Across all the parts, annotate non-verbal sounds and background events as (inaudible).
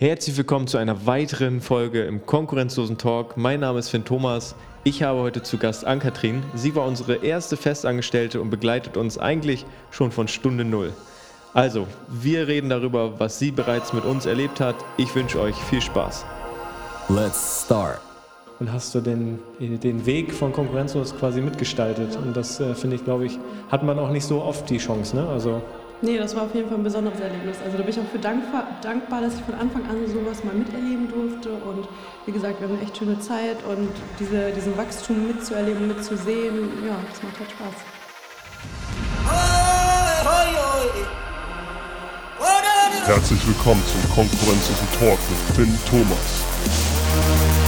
Herzlich willkommen zu einer weiteren Folge im Konkurrenzlosen Talk. Mein Name ist Finn Thomas. Ich habe heute zu Gast Ann-Kathrin. Sie war unsere erste Festangestellte und begleitet uns eigentlich schon von Stunde Null. Also, wir reden darüber, was sie bereits mit uns erlebt hat. Ich wünsche euch viel Spaß. Let's start. Und hast du den, den Weg von Konkurrenzlos quasi mitgestaltet. Und das äh, finde ich, glaube ich, hat man auch nicht so oft die Chance. Ne? Also Nee, das war auf jeden Fall ein besonderes Erlebnis. Also da bin ich auch für dankbar, dankbar, dass ich von Anfang an sowas mal miterleben durfte. Und wie gesagt, wir haben eine echt schöne Zeit und diese, diesen Wachstum mitzuerleben, mitzusehen, ja, das macht halt Spaß. Herzlich willkommen zum konkurrenzlosen Talk mit Finn Thomas.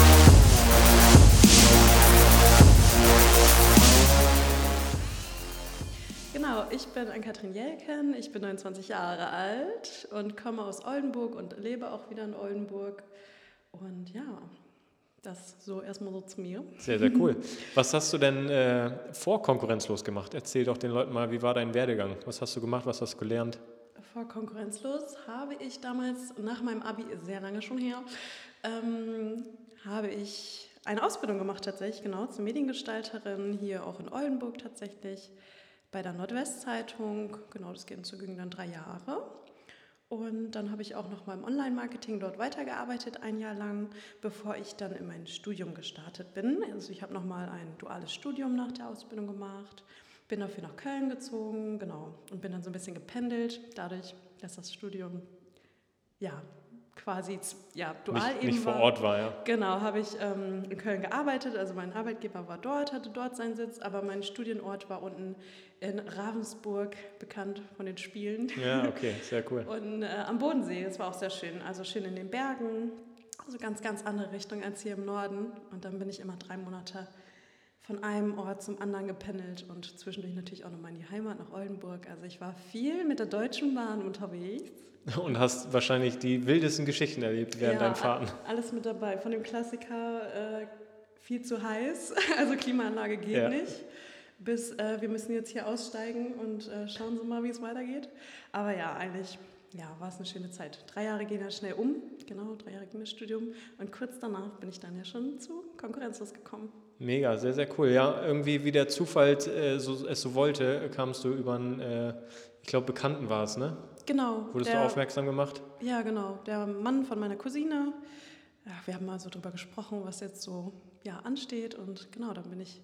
Ich bin Ann-Kathrin Jelken, ich bin 29 Jahre alt und komme aus Oldenburg und lebe auch wieder in Oldenburg. Und ja, das so erstmal so zu mir. Sehr, sehr cool. Was hast du denn äh, vor Konkurrenzlos gemacht? Erzähl doch den Leuten mal, wie war dein Werdegang? Was hast du gemacht? Was hast du gelernt? Vor Konkurrenzlos habe ich damals nach meinem Abi, sehr lange schon her, ähm, habe ich eine Ausbildung gemacht tatsächlich, genau, zur Mediengestalterin, hier auch in Oldenburg tatsächlich, bei der Nordwestzeitung. Genau, das ging zu dann drei Jahre. Und dann habe ich auch noch mal im Online-Marketing dort weitergearbeitet, ein Jahr lang, bevor ich dann in mein Studium gestartet bin. Also ich habe noch mal ein duales Studium nach der Ausbildung gemacht, bin dafür nach Köln gezogen, genau, und bin dann so ein bisschen gependelt, dadurch, dass das Studium ja quasi ja, dual nicht, eben nicht vor war. Ort war, ja. Genau, habe ich ähm, in Köln gearbeitet, also mein Arbeitgeber war dort, hatte dort seinen Sitz, aber mein Studienort war unten in Ravensburg, bekannt von den Spielen. Ja, okay, sehr cool. (laughs) Und äh, am Bodensee, das war auch sehr schön, also schön in den Bergen, also ganz, ganz andere Richtung als hier im Norden. Und dann bin ich immer drei Monate von einem Ort zum anderen gependelt und zwischendurch natürlich auch nochmal in die Heimat nach Oldenburg. Also ich war viel mit der Deutschen Bahn unterwegs. Und hast wahrscheinlich die wildesten Geschichten erlebt während Ja, deinen Fahrten. Alles mit dabei. Von dem Klassiker äh, viel zu heiß, (laughs) also Klimaanlage geht Ja. nicht, bis äh, wir müssen jetzt hier aussteigen und äh, schauen Sie mal, wie es weitergeht. Aber ja, eigentlich ja, war es eine schöne Zeit. Drei Jahre gehen ja schnell um, genau, drei Jahre ging das Studium. Und kurz danach bin ich dann ja schon zu Konkurrenzlos gekommen. Mega, sehr, sehr cool. Ja, irgendwie wie der Zufall äh, so, es so wollte, kamst du über einen, äh, ich glaube, Bekannten war es, ne? Genau. Wurdest der- du aufmerksam gemacht? Ja, genau. Der Mann von meiner Cousine. Ja, wir haben mal so drüber gesprochen, was jetzt so ja, ansteht. Und genau, dann bin ich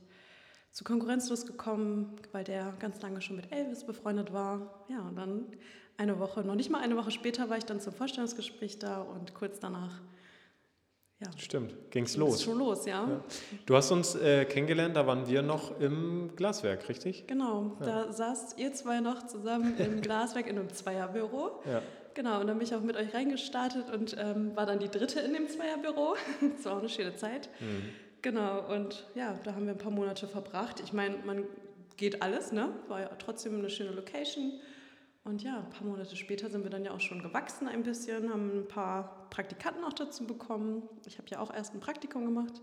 zu Konkurrenzlos gekommen, weil der ganz lange schon mit Elvis befreundet war. Ja, und dann eine Woche, noch nicht mal eine Woche später war ich dann zum Vorstellungsgespräch da und kurz danach, ja, Stimmt, ging's ging's los. schon los, ja. Ja. Du hast uns äh, kennengelernt, da waren wir noch im Glaswerk, richtig? Genau, da saßt ihr zwei noch zusammen im (laughs) Glaswerk in einem Zweierbüro. Ja. Genau, und dann bin ich auch mit euch reingestartet und ähm, war dann die dritte in dem Zweierbüro. (laughs) das war auch eine schöne Zeit. Genau, und ja, da haben wir ein paar Monate verbracht. Ich meine, man geht alles, ne? War ja trotzdem eine schöne Location. Und ja, ein paar Monate später sind wir dann ja auch schon gewachsen ein bisschen, haben ein paar Praktikanten auch dazu bekommen. Ich habe ja auch erst ein Praktikum gemacht.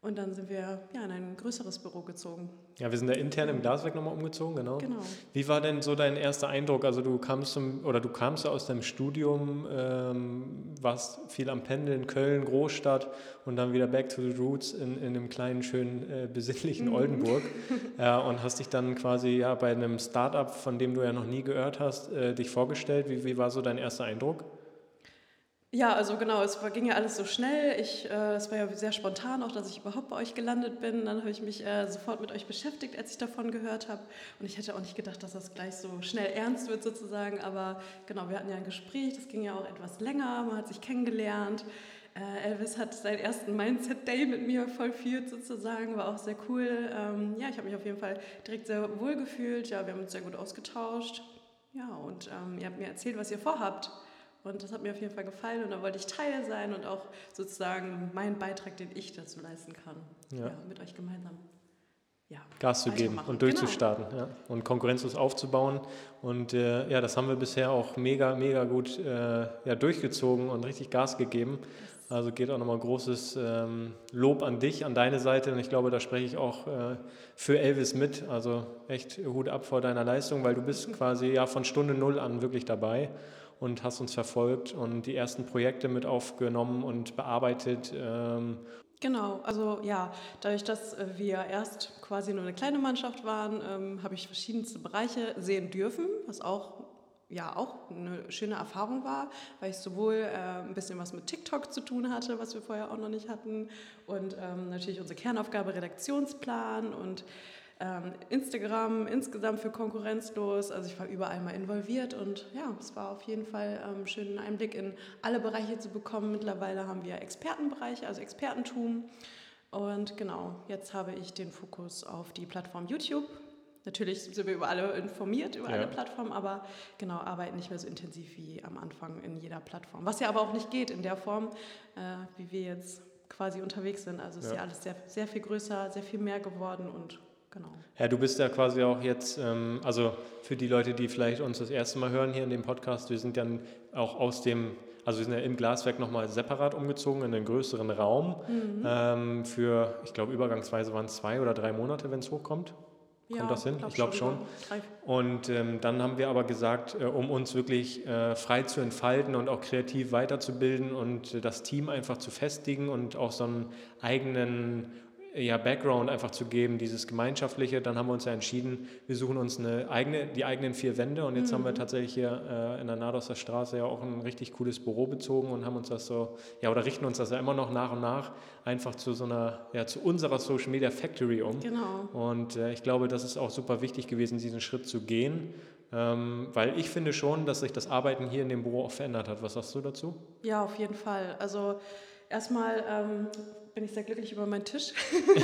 Und dann sind wir ja in ein größeres Büro gezogen. Ja, wir sind da intern im Glaswerk nochmal umgezogen, genau. Genau. Wie war denn so dein erster Eindruck? Also du kamst zum, oder du kamst aus deinem Studium, ähm, warst viel am Pendeln, Köln, Großstadt und dann wieder back to the roots in, in einem kleinen, schönen, äh, besinnlichen Oldenburg (laughs) ja, und hast dich dann quasi ja bei einem Startup, von dem du ja noch nie gehört hast, äh, dich vorgestellt. Wie, wie war so dein erster Eindruck? Ja, also genau, es ging ja alles so schnell. Ich, äh, es war ja sehr spontan auch, dass ich überhaupt bei euch gelandet bin. Dann habe ich mich äh, sofort mit euch beschäftigt, als ich davon gehört habe. Und ich hätte auch nicht gedacht, dass das gleich so schnell ernst wird sozusagen. Aber genau, wir hatten ja ein Gespräch, das ging ja auch etwas länger, man hat sich kennengelernt. Äh, Elvis hat seinen ersten Mindset-Day mit mir vollführt sozusagen, war auch sehr cool. Ähm, ja, ich habe mich auf jeden Fall direkt sehr wohl gefühlt. Ja, wir haben uns sehr gut ausgetauscht. Ja, und ähm, ihr habt mir erzählt, was ihr vorhabt. Und das hat mir auf jeden Fall gefallen und da wollte ich Teil sein und auch sozusagen meinen Beitrag, den ich dazu leisten kann, Ja. ja. mit euch gemeinsam. Ja, Gas zu geben und durchzustarten ja, und konkurrenzlos aufzubauen. Und äh, ja, das haben wir bisher auch mega, mega gut äh, ja, durchgezogen und richtig Gas gegeben. Also geht auch nochmal großes ähm, Lob an dich, an deine Seite. Und ich glaube, da spreche ich auch äh, für Elvis mit. Also echt Hut ab vor deiner Leistung, weil du bist quasi ja von Stunde Null an wirklich dabei. Und hast uns verfolgt und die ersten Projekte mit aufgenommen und bearbeitet. Ähm, Genau, also ja, dadurch, dass äh, wir erst quasi nur eine kleine Mannschaft waren, ähm, habe ich verschiedenste Bereiche sehen dürfen, was auch ja auch eine schöne Erfahrung war, weil ich sowohl äh, ein bisschen was mit TikTok zu tun hatte, was wir vorher auch noch nicht hatten, und ähm, natürlich unsere Kernaufgabe Redaktionsplan und Instagram insgesamt für konkurrenzlos. Also ich war überall mal involviert und ja, es war auf jeden Fall ähm, schön, einen Einblick in alle Bereiche zu bekommen. Mittlerweile haben wir Expertenbereiche, also Expertentum. Und genau, jetzt habe ich den Fokus auf die Plattform YouTube. Natürlich sind wir über alle informiert, über ja. alle Plattformen, aber genau, arbeiten nicht mehr so intensiv wie am Anfang in jeder Plattform. Was ja aber auch nicht geht in der Form, äh, wie wir jetzt quasi unterwegs sind. Also ist ja, ja alles sehr, sehr viel größer, sehr viel mehr geworden und genau. Ja, du bist ja quasi auch jetzt, ähm, also für die Leute, die vielleicht uns das erste Mal hören hier in dem Podcast, wir sind dann auch aus dem, also wir sind ja im Glaswerk nochmal separat umgezogen in einen größeren Raum mhm. ähm, für, ich glaube, übergangsweise waren es zwei oder drei Monate, wenn es hochkommt. Kommt ja, das hin? Glaub ich glaube schon. schon. Und ähm, dann haben wir aber gesagt, äh, um uns wirklich äh, frei zu entfalten und auch kreativ weiterzubilden und äh, das Team einfach zu festigen und auch so einen eigenen ja, Background einfach zu geben, dieses Gemeinschaftliche. Dann haben wir uns ja entschieden, wir suchen uns eine eigene, die eigenen vier Wände und jetzt mhm. haben wir mhm. tatsächlich hier äh, in der Nadosser Straße ja auch ein richtig cooles Büro bezogen und haben uns das so, ja, oder richten uns das ja immer noch nach und nach einfach zu so einer, ja, zu unserer Social Media Factory um. Genau. Und äh, ich glaube, das ist auch super wichtig gewesen, diesen Schritt zu gehen. Ähm, weil ich finde schon, dass sich das Arbeiten hier in dem Büro auch verändert hat. Was sagst du dazu? Ja, auf jeden Fall. Also erstmal ähm, bin ich sehr glücklich über meinen Tisch,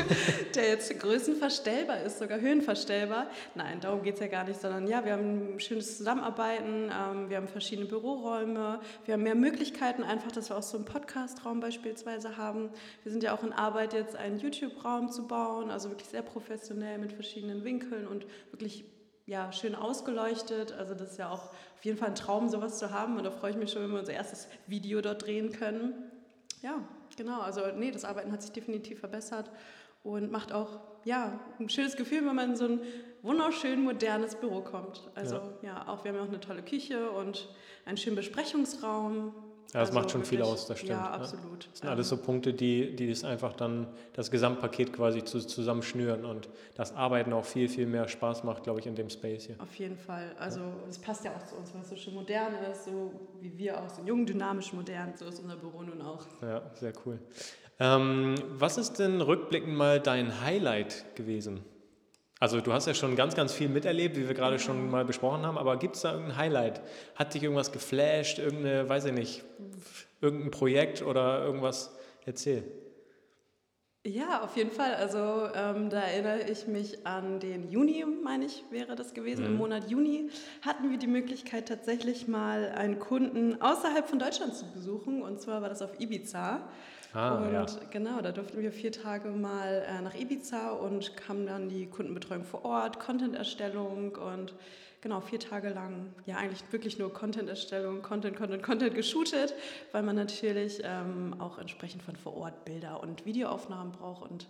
(laughs) der jetzt größenverstellbar ist, sogar höhenverstellbar. Nein, darum geht es ja gar nicht, sondern ja, wir haben ein schönes Zusammenarbeiten, ähm, wir haben verschiedene Büroräume, wir haben mehr Möglichkeiten, einfach, dass wir auch so einen Podcastraum beispielsweise haben. Wir sind ja auch in Arbeit, jetzt einen YouTube-Raum zu bauen, also wirklich sehr professionell mit verschiedenen Winkeln und wirklich ja, schön ausgeleuchtet. Also das ist ja auch auf jeden Fall ein Traum, sowas zu haben. Und da freue ich mich schon, wenn wir unser erstes Video dort drehen können. Ja, Genau, also nee, das Arbeiten hat sich definitiv verbessert und macht auch ja, ein schönes Gefühl, wenn man in so ein wunderschön modernes Büro kommt. Also ja, ja auch wir haben ja auch eine tolle Küche und einen schönen Besprechungsraum. Ja, das also macht schon wirklich, viel aus, das stimmt. Ja, absolut. Das sind alles so Punkte, die, die das einfach dann das Gesamtpaket quasi zu, zusammenschnüren und das Arbeiten auch viel, viel mehr Spaß macht, glaube ich, in dem Space hier. Auf jeden Fall. Also es passt ja auch zu uns, weil es so schön modern ist, so wie wir auch, so jung, dynamisch, modern, so ist unser Büro nun auch. Ja, sehr cool. Ähm, was ist denn rückblickend mal dein Highlight gewesen? Also du hast ja schon ganz, ganz viel miterlebt, wie wir gerade schon mal besprochen haben, aber gibt es da irgendein Highlight? Hat dich irgendwas geflasht, irgendeine, weiß ich nicht, irgendein Projekt oder irgendwas? Erzähl. Ja, auf jeden Fall. Also ähm, da erinnere ich mich an den Juni, meine ich, wäre das gewesen. Mhm. Im Monat Juni hatten wir die Möglichkeit, tatsächlich mal einen Kunden außerhalb von Deutschland zu besuchen. Und zwar war das auf Ibiza. Ah, und ja. genau, da durften wir vier Tage mal äh, nach Ibiza und haben dann die Kundenbetreuung vor Ort, Content-Erstellung und genau vier Tage lang ja eigentlich wirklich nur Content-Erstellung, Content, Content, Content geshootet, weil man natürlich ähm, auch entsprechend von vor Ort Bilder und Videoaufnahmen braucht und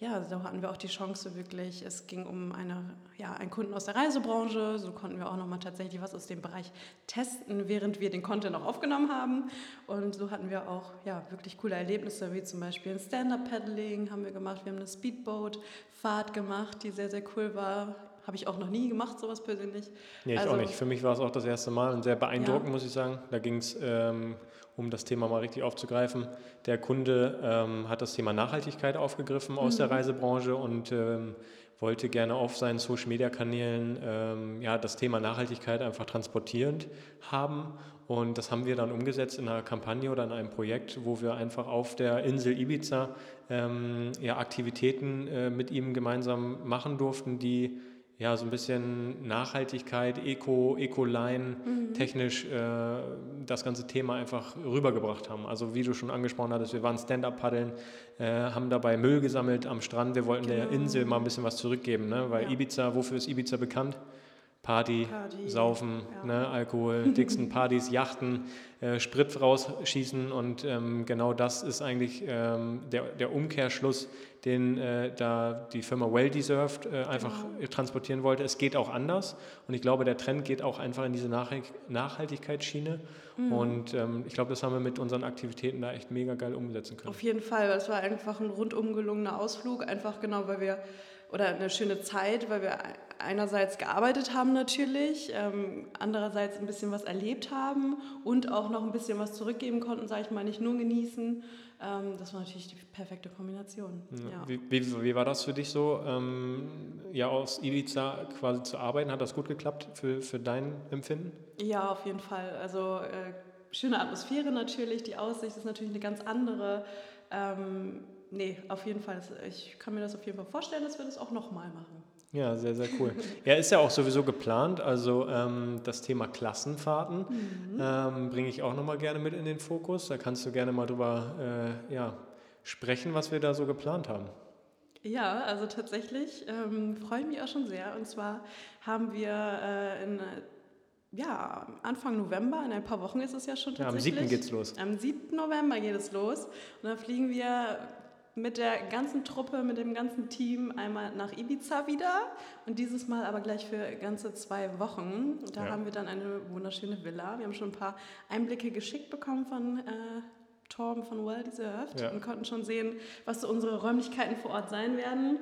ja, so hatten wir auch die Chance wirklich, es ging um eine, ja, einen Kunden aus der Reisebranche, so konnten wir auch nochmal tatsächlich was aus dem Bereich testen, während wir den Content auch aufgenommen haben. Und so hatten wir auch ja, wirklich coole Erlebnisse, wie zum Beispiel ein Stand-Up-Paddling haben wir gemacht, wir haben eine Speedboat-Fahrt gemacht, die sehr, sehr cool war. Habe ich auch noch nie gemacht, sowas persönlich. Nee, ich also, auch nicht. Für mich war es auch das erste Mal und sehr beeindruckend, ja. muss ich sagen. Da ging es ähm, um das Thema mal richtig aufzugreifen. Der Kunde ähm, hat das Thema Nachhaltigkeit aufgegriffen aus mhm. der Reisebranche und ähm, wollte gerne auf seinen Social-Media-Kanälen ähm, ja, das Thema Nachhaltigkeit einfach transportierend haben. Und das haben wir dann umgesetzt in einer Kampagne oder in einem Projekt, wo wir einfach auf der Insel Ibiza ähm, ja, Aktivitäten äh, mit ihm gemeinsam machen durften, die ja, so ein bisschen Nachhaltigkeit, Eco, Eco-Line mhm. technisch äh, das ganze Thema einfach rübergebracht haben. Also wie du schon angesprochen hattest, wir waren Stand-Up-Paddeln, äh, haben dabei Müll gesammelt am Strand. Wir wollten genau. der Insel mal ein bisschen was zurückgeben, ne? weil ja. Ibiza, wofür ist Ibiza bekannt? Party, Party, Saufen, ja. ne, Alkohol, dicksten (laughs) Partys, Yachten, äh, Sprit rausschießen und ähm, genau das ist eigentlich ähm, der, der Umkehrschluss, den äh, da die Firma Well Deserved äh, einfach Genau. transportieren wollte. Es geht auch anders und ich glaube, der Trend geht auch einfach in diese Nachhalt Nachhaltigkeitsschiene Mhm. und ähm, ich glaube, das haben wir mit unseren Aktivitäten da echt mega geil umsetzen können. Auf jeden Fall, es war einfach ein rundum gelungener Ausflug, einfach genau, weil wir, oder eine schöne Zeit, weil wir einerseits gearbeitet haben natürlich, ähm, andererseits ein bisschen was erlebt haben und auch noch ein bisschen was zurückgeben konnten, sage ich mal, nicht nur genießen. Ähm, das war natürlich die perfekte Kombination. Ja. Wie, wie, wie war das für dich so, ähm, ja, aus Ibiza quasi zu arbeiten? Hat das gut geklappt für, für dein Empfinden? Ja, auf jeden Fall. Also äh, schöne Atmosphäre natürlich, die Aussicht ist natürlich eine ganz andere. Ähm, nee, auf jeden Fall. Ich kann mir das auf jeden Fall vorstellen, dass wir das auch nochmal machen. Ja, sehr, sehr cool. Ja, ist ja auch sowieso geplant. Also ähm, das Thema Klassenfahrten ähm, bringe ich auch nochmal gerne mit in den Fokus. Da kannst du gerne mal drüber äh, ja, sprechen, was wir da so geplant haben. Ja, also tatsächlich ähm, freue ich mich auch schon sehr. Und zwar haben wir äh, in, ja, Anfang November, in ein paar Wochen ist es ja schon Ja, am tatsächlich. 7. geht's los. Am 7. November geht es los. Und dann fliegen wir mit der ganzen Truppe, mit dem ganzen Team einmal nach Ibiza wieder. Und dieses Mal aber gleich für ganze zwei Wochen. Da Ja. haben wir dann eine wunderschöne Villa. Wir haben schon ein paar Einblicke geschickt bekommen von äh, Torben von Well Deserved Ja. und konnten schon sehen, was so unsere Räumlichkeiten vor Ort sein werden.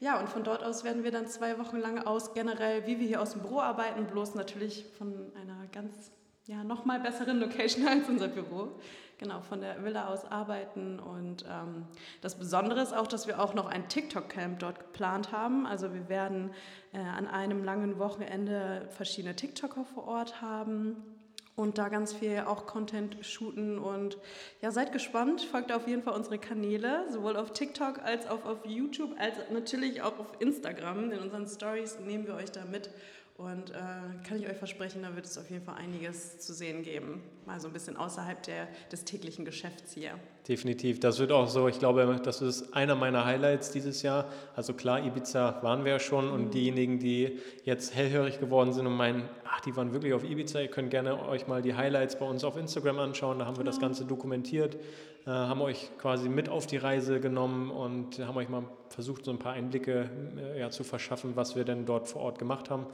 Ja, und von dort aus werden wir dann zwei Wochen lang aus generell, wie wir hier aus dem Büro arbeiten, bloß natürlich von einer ganz, ja, nochmal besseren Location (laughs) als unser Büro. Genau, von der Villa aus arbeiten. Und ähm, das Besondere ist auch, dass wir auch noch ein TikTok-Camp dort geplant haben. Also wir werden äh, an einem langen Wochenende verschiedene TikToker vor Ort haben und da ganz viel auch Content shooten und ja, seid gespannt, folgt auf jeden Fall unsere Kanäle, sowohl auf TikTok als auch auf YouTube, als natürlich auch auf Instagram. In unseren Stories nehmen wir euch da mit und äh, kann ich euch versprechen, da wird es auf jeden Fall einiges zu sehen geben. Mal so ein bisschen außerhalb der, des täglichen Geschäfts hier. Definitiv. Das wird auch so, ich glaube, das ist einer meiner Highlights dieses Jahr. Also klar, Ibiza waren wir ja schon und diejenigen, die jetzt hellhörig geworden sind und meinen, ach, die waren wirklich auf Ibiza, ihr könnt gerne euch mal die Highlights bei uns auf Instagram anschauen. Da haben wir das Ganze dokumentiert, äh, haben euch quasi mit auf die Reise genommen und haben euch mal versucht, so ein paar Einblicke äh, ja, zu verschaffen, was wir denn dort vor Ort gemacht haben.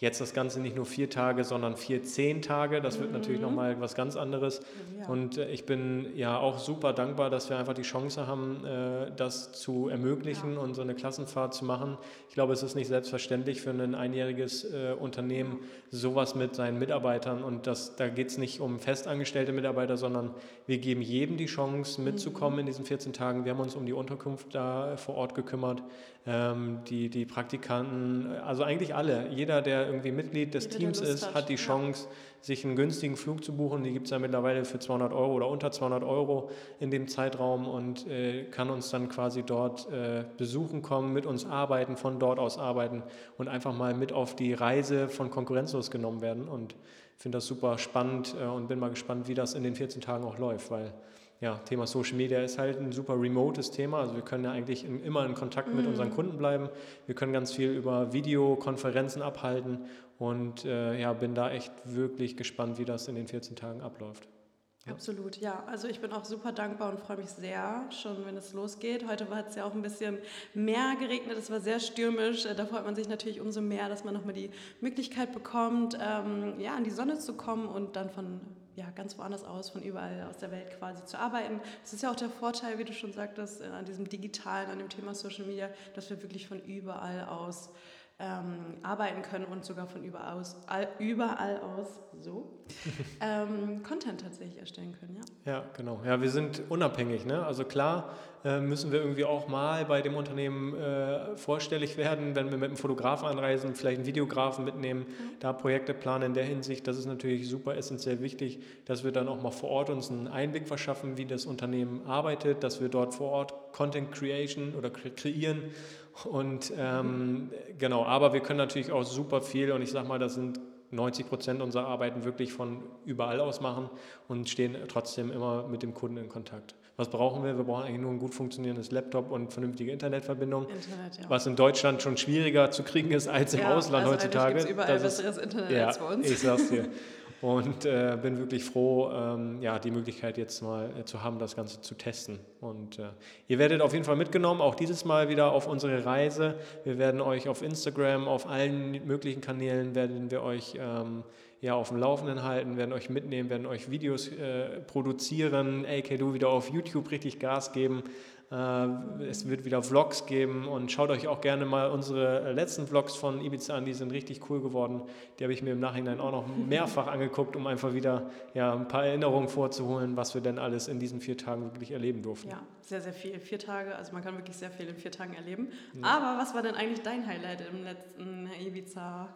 Jetzt das Ganze nicht nur vier Tage, sondern vier, zehn Tage. Das wird natürlich nochmal was ganz anderes. Ja. Und äh, ich bin ja auch super dankbar, dass wir einfach die Chance haben, äh, das zu ermöglichen und so eine Klassenfahrt zu machen. Ich glaube, es ist nicht selbstverständlich für ein einjähriges äh, Unternehmen, sowas mit seinen Mitarbeitern. Und das, da geht es nicht um festangestellte Mitarbeiter, sondern wir geben jedem die Chance, mitzukommen in diesen 14 Tagen. Wir haben uns um die Unterkunft da vor Ort gekümmert. Ähm, die, die Praktikanten, also eigentlich alle, jeder, der irgendwie Mitglied des Teams ist, hat, hat die ja. Chance, sich einen günstigen Flug zu buchen. Die gibt es ja mittlerweile für 200 Euro oder unter 200 Euro in dem Zeitraum und äh, kann uns dann quasi dort äh, besuchen kommen, mit uns arbeiten, von dort aus arbeiten und einfach mal mit auf die Reise von Konkurrenzlos genommen werden. Und finde das super spannend äh, und bin mal gespannt, wie das in den 14 Tagen auch läuft, weil ja, Thema Social Media ist halt ein super remotes Thema. Also wir können ja eigentlich in, immer in Kontakt mit unseren Kunden bleiben. Wir können ganz viel über Videokonferenzen abhalten und äh, ja, bin da echt wirklich gespannt, wie das in den 14 Tagen abläuft. Ja. Absolut, ja. Also ich bin auch super dankbar und freue mich sehr, schon wenn es losgeht. Heute hat es ja auch ein bisschen mehr geregnet, es war sehr stürmisch. Äh, Da freut man sich natürlich umso mehr, dass man nochmal die Möglichkeit bekommt, ähm, ja, in die Sonne zu kommen und dann von ja, ganz woanders aus, von überall aus der Welt quasi zu arbeiten. Das ist ja auch der Vorteil, wie du schon sagtest, äh, an diesem Digitalen, an dem Thema Social Media, dass wir wirklich von überall aus ähm, arbeiten können und sogar von überall aus, all, überall aus so (laughs) ähm, Content tatsächlich erstellen können, ja. Ja, genau. Ja, wir sind unabhängig. Ne? Also klar äh, müssen wir irgendwie auch mal bei dem Unternehmen äh, vorstellig werden, wenn wir mit einem Fotografen anreisen, vielleicht einen Videografen mitnehmen, da Projekte planen in der Hinsicht. Das ist natürlich super essentiell wichtig, dass wir dann auch mal vor Ort uns einen Einblick verschaffen, wie das Unternehmen arbeitet, dass wir dort vor Ort Content Creation oder kre kreieren. Und ähm, genau, aber wir können natürlich auch super viel und ich sag mal, das sind 90 Prozent unserer Arbeiten wirklich von überall aus machen und stehen trotzdem immer mit dem Kunden in Kontakt. Was brauchen wir? Wir brauchen eigentlich nur ein gut funktionierendes Laptop und vernünftige Internetverbindung. Internet, ja. Was in Deutschland schon schwieriger zu kriegen ist als im Ja, Ausland also heutzutage. überall Das ist- besseres Internet ja, als bei uns. Ich sag's dir. (laughs) Und äh, bin wirklich froh, ähm, ja, die Möglichkeit jetzt mal äh, zu haben, das Ganze zu testen. Und äh, ihr werdet auf jeden Fall mitgenommen, auch dieses Mal wieder auf unsere Reise. Wir werden euch auf Instagram, auf allen möglichen Kanälen werden wir euch ähm, ja, auf dem Laufenden halten, werden euch mitnehmen, werden euch Videos äh, produzieren, AK Du wieder auf YouTube richtig Gas geben. Äh, Es wird wieder Vlogs geben und schaut euch auch gerne mal unsere letzten Vlogs von Ibiza an, die sind richtig cool geworden. Die habe ich mir im Nachhinein auch noch mehrfach angeguckt, um einfach wieder ja, ein paar Erinnerungen vorzuholen, was wir denn alles in diesen vier Tagen wirklich erleben durften. Ja, sehr, sehr viel. Vier Tage, also man kann wirklich sehr viel in vier Tagen erleben. Aber was war denn eigentlich dein Highlight im letzten Ibiza?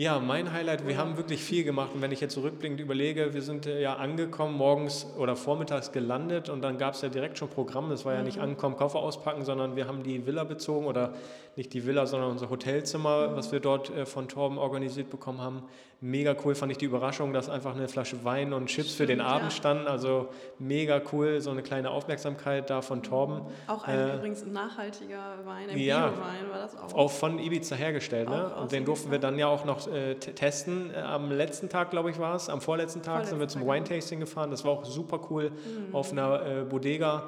Ja, mein Highlight, wir haben wirklich viel gemacht. Und wenn ich jetzt zurückblickend überlege, wir sind äh, ja angekommen, morgens oder vormittags gelandet. Und dann gab es ja direkt schon Programm, das war ja nicht ankommen, Koffer auspacken, sondern wir haben die Villa bezogen oder nicht die Villa, sondern unser Hotelzimmer, was wir dort äh, von Torben organisiert bekommen haben. Mega cool fand ich die Überraschung, dass einfach eine Flasche Wein und Chips für den Stimmt, Abend ja. standen, also mega cool, so eine kleine Aufmerksamkeit da von Torben. Auch ein Äh, übrigens nachhaltiger Wein, ein ja. Bio-Wein war das auch. Auch von Ibiza hergestellt, ne? Und den durften wir dann ja auch noch äh, testen. Äh, am letzten Tag, glaube ich, war es. Am vorletzten Tag sind wir Vorletzten zum Tag, Wine-Tasting gefahren. Das war auch super cool Mhm. auf einer äh, Bodega,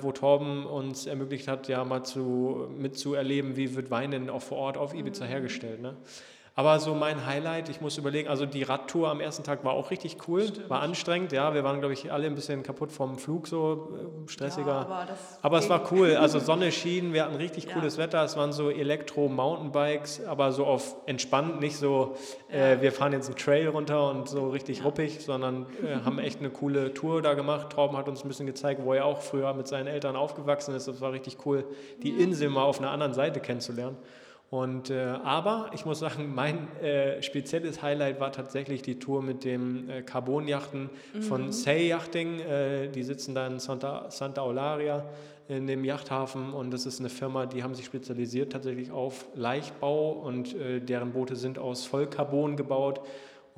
wo Torben uns ermöglicht hat, ja mal zu, mitzuerleben, wie wird Wein denn auch vor Ort auf Ibiza Mhm. hergestellt. Ne? Aber so mein Highlight, ich muss überlegen, also die Radtour am ersten Tag war auch richtig cool, war anstrengend, ja, wir waren, glaube ich, alle ein bisschen kaputt vom Flug, so äh, stressiger. Ja, aber Aber es war cool, also (laughs) Sonne schien, wir hatten richtig Ja. cooles Wetter, es waren so Elektro-Mountainbikes, aber so auf entspannt, nicht so, äh, wir fahren jetzt einen Trail runter und so richtig Ja. ruppig, sondern äh, haben (laughs) echt eine coole Tour da gemacht. Torben hat uns ein bisschen gezeigt, wo er auch früher mit seinen Eltern aufgewachsen ist. Das war richtig cool, die Insel mal auf einer anderen Seite kennenzulernen. Und, äh, aber ich muss sagen, mein äh, spezielles Highlight war tatsächlich die Tour mit dem äh, Carbon-Yachten von Say Yachting. Äh, die sitzen da in Santa, Santa Eularia in dem Yachthafen und das ist eine Firma, die haben sich spezialisiert tatsächlich auf Leichtbau und äh, deren Boote sind aus Vollcarbon gebaut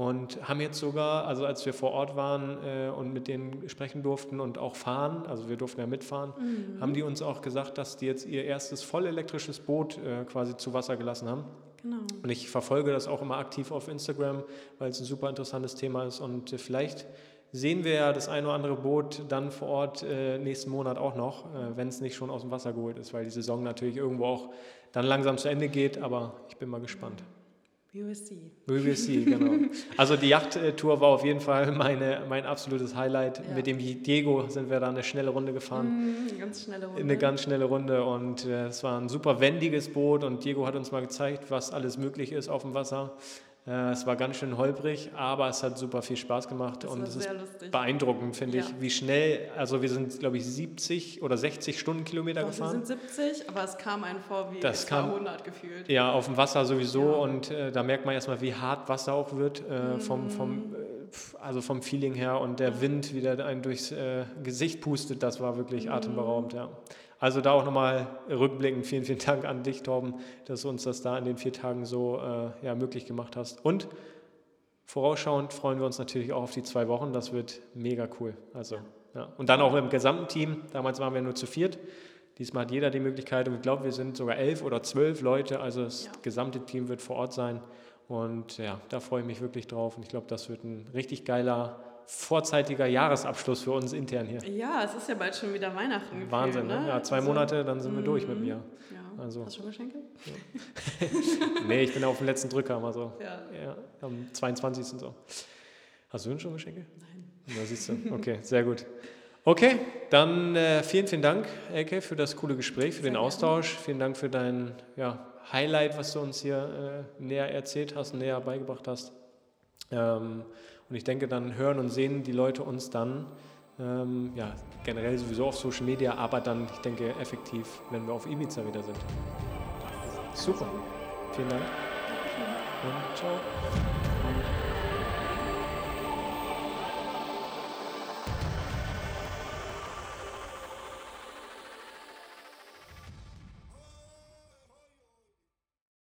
und haben jetzt sogar, also als wir vor Ort waren äh, und mit denen sprechen durften und auch fahren, also wir durften ja mitfahren, haben die uns auch gesagt, dass die jetzt ihr erstes vollelektrisches Boot äh, quasi zu Wasser gelassen haben. Genau. Und ich verfolge das auch immer aktiv auf Instagram, weil es ein super interessantes Thema ist. Und äh, vielleicht sehen wir ja das ein oder andere Boot dann vor Ort äh, nächsten Monat auch noch, äh, wenn es nicht schon aus dem Wasser geholt ist, weil die Saison natürlich irgendwo auch dann langsam zu Ende geht. Aber ich bin mal gespannt. USC. We will see, genau. Also die Yachttour war auf jeden Fall meine, mein absolutes Highlight. Ja. Mit dem Diego sind wir da eine schnelle Runde gefahren. Mhm, ganz schnelle Runde. Eine ganz schnelle Runde und äh, es war ein super wendiges Boot und Diego hat uns mal gezeigt, was alles möglich ist auf dem Wasser. Äh, es war ganz schön holprig, aber es hat super viel Spaß gemacht Das und es ist lustig. beeindruckend, finde Ja. ich, wie schnell, also wir sind, glaube ich, 70 oder 60 Stundenkilometer Doch, wir gefahren. sind 70, aber es kam einem vor wie Das kam- war 100 gefühlt. Ja, auf dem Wasser sowieso Ja. und äh, da merkt man erstmal, wie hart Wasser auch wird, äh, vom, vom, Mhm. äh, also vom Feeling her und der Wind, wie der einen durchs äh, Gesicht pustet, das war wirklich Mhm. atemberaubend, ja. Also da auch nochmal rückblickend vielen, vielen Dank an dich, Torben, dass du uns das da in den vier Tagen so äh, ja, möglich gemacht hast. Und vorausschauend freuen wir uns natürlich auch auf die zwei Wochen, das wird mega cool. Also, ja. Und dann auch im gesamten Team, damals waren wir nur zu viert, Diesmal hat jeder die Möglichkeit und ich glaube, wir sind sogar elf oder zwölf Leute, also das Ja. gesamte Team wird vor Ort sein. Und ja, da freue ich mich wirklich drauf und ich glaube, das wird ein richtig geiler, vorzeitiger Jahresabschluss für uns intern hier. Ja, es ist ja bald schon wieder Weihnachten. gefühlt, Wahnsinn, ne? Ja, zwei Also, Monate, dann sind wir durch mit mir. Ja. Also- Hast du schon Geschenke? (laughs) Nee, ich bin auf dem letzten Drücker mal so. Ja. Ja, am 22. so. Hast du denn schon Geschenke? Nein. Na, siehst du. Okay, sehr gut. Okay, dann äh, vielen, vielen Dank, Elke, für das coole Gespräch, für den gerne. Austausch. Vielen Dank für dein ja, Highlight, was du uns hier äh, näher erzählt hast, näher beigebracht hast. Ähm, und ich denke, dann hören und sehen die Leute uns dann, ähm, ja, generell sowieso auf Social Media, aber dann, ich denke, effektiv, wenn wir auf Ibiza wieder sind. Super. Vielen Dank. Und ciao.